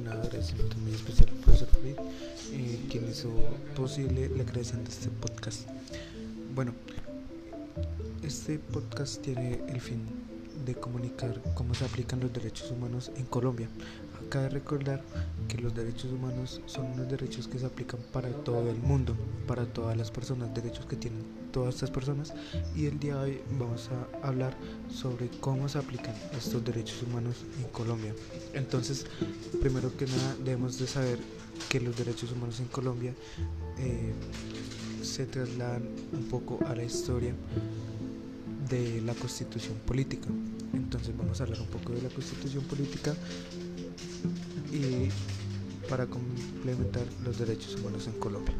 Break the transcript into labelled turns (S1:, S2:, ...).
S1: agradecimiento muy especial al profesor Farid, eh, quien hizo posible la creación de este podcast. Bueno, este podcast tiene el fin de comunicar cómo se aplican los derechos humanos en Colombia. Cabe recordar que los derechos humanos son unos derechos que se aplican para todo el mundo, para todas las personas, derechos que tienen todas estas personas. Y el día de hoy vamos a hablar sobre cómo se aplican estos derechos humanos en Colombia. Entonces, primero que nada, debemos de saber que los derechos humanos en Colombia eh, se trasladan un poco a la historia de la constitución política. Entonces vamos a hablar un poco de la constitución política y para complementar los derechos humanos en Colombia.